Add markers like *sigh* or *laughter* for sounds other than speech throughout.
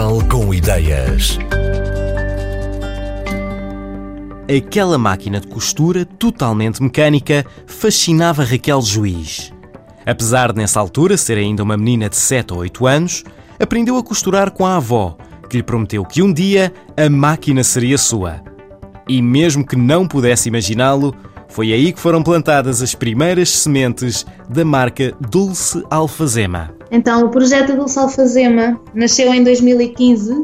Portugal com ideias. Aquela máquina de costura, totalmente mecânica, fascinava Raquel Juiz. Apesar de nessa altura ser ainda uma menina de 7 ou 8 anos, aprendeu a costurar com a avó, que lhe prometeu que um dia a máquina seria sua. E mesmo que não pudesse imaginá-lo, foi aí que foram plantadas as primeiras sementes da marca Dulce Alfazema. Então, o projeto Dulce Alfazema nasceu em 2015,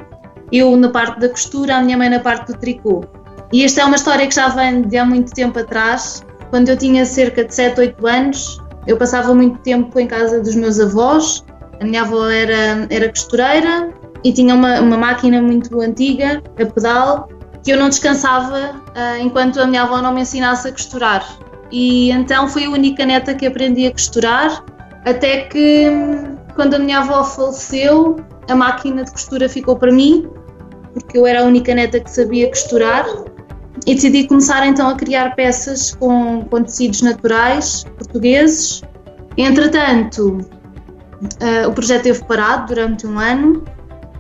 eu na parte da costura, a minha mãe na parte do tricô. E esta é uma história que já vem de há muito tempo atrás. Quando eu tinha cerca de 7, 8 anos, eu passava muito tempo em casa dos meus avós. A minha avó era, era costureira e tinha uma, uma máquina muito antiga, a pedal, que eu não descansava uh, enquanto a minha avó não me ensinasse a costurar. E então fui a única neta que aprendi a costurar, até que quando a minha avó faleceu, a máquina de costura ficou para mim, porque eu era a única neta que sabia costurar e decidi começar então a criar peças com, com tecidos naturais portugueses. Entretanto, uh, o projeto esteve parado durante um ano,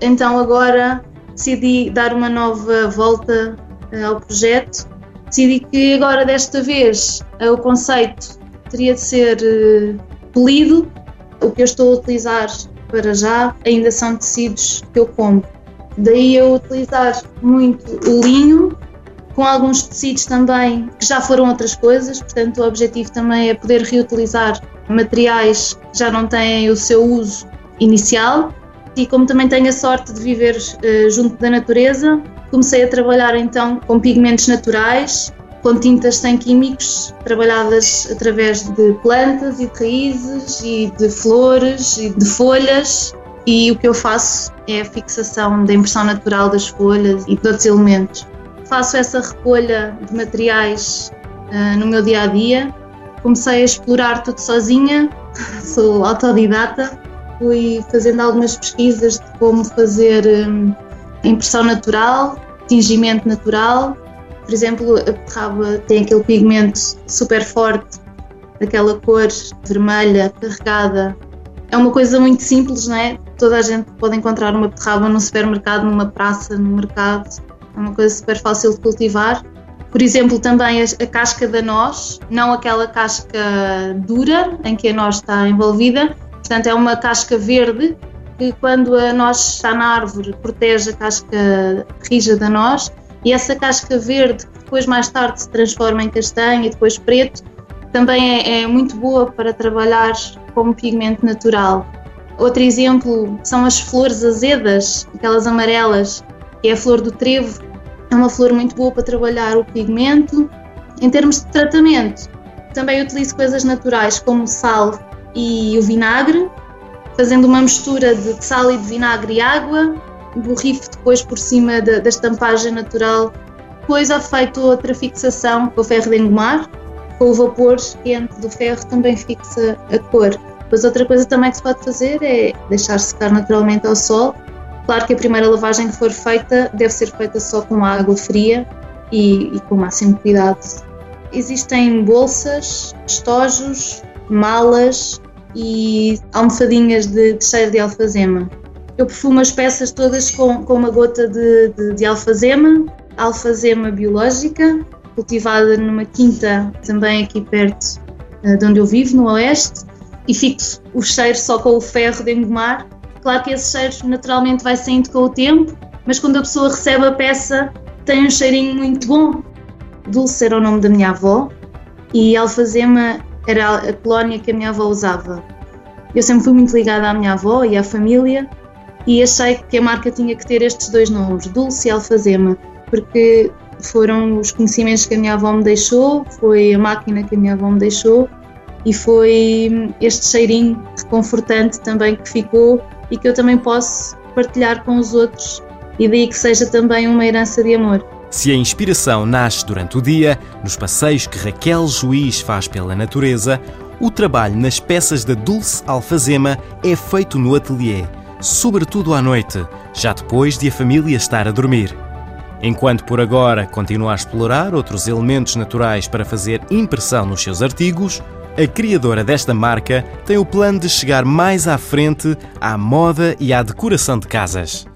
então agora decidi dar uma nova volta uh, ao projeto. Decidi que agora, desta vez, uh, o conceito teria de ser polido. O que eu estou a utilizar para já ainda são tecidos que eu compro. Daí eu utilizar muito o linho com alguns tecidos também que já foram outras coisas, portanto, o objetivo também é poder reutilizar materiais que já não têm o seu uso inicial. E como também tenho a sorte de viver uh, junto da natureza, comecei a trabalhar então com pigmentos naturais, com tintas sem químicos, trabalhadas através de plantas e de raízes e de flores e de folhas. E o que eu faço é a fixação da impressão natural das folhas e de outros elementos faço essa recolha de materiais uh, no meu dia a dia. Comecei a explorar tudo sozinha, *laughs* sou autodidata, fui fazendo algumas pesquisas de como fazer um, impressão natural, tingimento natural. Por exemplo, a beterraba tem aquele pigmento super forte, aquela cor vermelha carregada. É uma coisa muito simples, não é? Toda a gente pode encontrar uma beterraba num supermercado, numa praça, no mercado é uma coisa super fácil de cultivar. Por exemplo, também a, casca da noz, não aquela casca dura em que a noz está envolvida, portanto, é uma casca verde que, quando a noz está na árvore, protege a casca rija da noz e essa casca verde, que depois mais tarde se transforma em castanho e depois preto, também é, é muito boa para trabalhar como pigmento natural. Outro exemplo são as flores azedas, aquelas amarelas, que é a flor do trevo, é uma flor muito boa para trabalhar o pigmento. Em termos de tratamento, também utilizo coisas naturais como sal e o vinagre, fazendo uma mistura de sal e de vinagre e água, borrifo depois por cima da, da estampagem natural. Depois há feito outra fixação com o ferro de engomar, com o vapor quente do ferro também fixa a cor. Depois outra coisa também que se pode fazer é deixar secar naturalmente ao sol Claro que a primeira lavagem que for feita deve ser feita só com água fria e, e com o máximo cuidado. Existem bolsas, estojos, malas e almofadinhas de, de cheiro de alfazema. Eu perfumo as peças todas com, com uma gota de, de, de alfazema, alfazema biológica, cultivada numa quinta também aqui perto eh, de onde eu vivo, no oeste, e fixo o cheiro só com o ferro de engomar Claro que esse cheiro naturalmente vai saindo com o tempo, mas quando a pessoa recebe a peça tem um cheirinho muito bom. Dulce era o nome da minha avó e alfazema era a colónia que a minha avó usava. Eu sempre fui muito ligada à minha avó e à família e achei que a marca tinha que ter estes dois nomes, Dulce e Alfazema, porque foram os conhecimentos que a minha avó me deixou, foi a máquina que a minha avó me deixou e foi este cheirinho reconfortante também que ficou e que eu também posso partilhar com os outros e daí que seja também uma herança de amor. Se a inspiração nasce durante o dia, nos passeios que Raquel Juiz faz pela natureza, o trabalho nas peças da Dulce Alfazema é feito no ateliê, sobretudo à noite, já depois de a família estar a dormir. Enquanto por agora continua a explorar outros elementos naturais para fazer impressão nos seus artigos, a criadora desta marca tem o plano de chegar mais à frente à moda e à decoração de casas.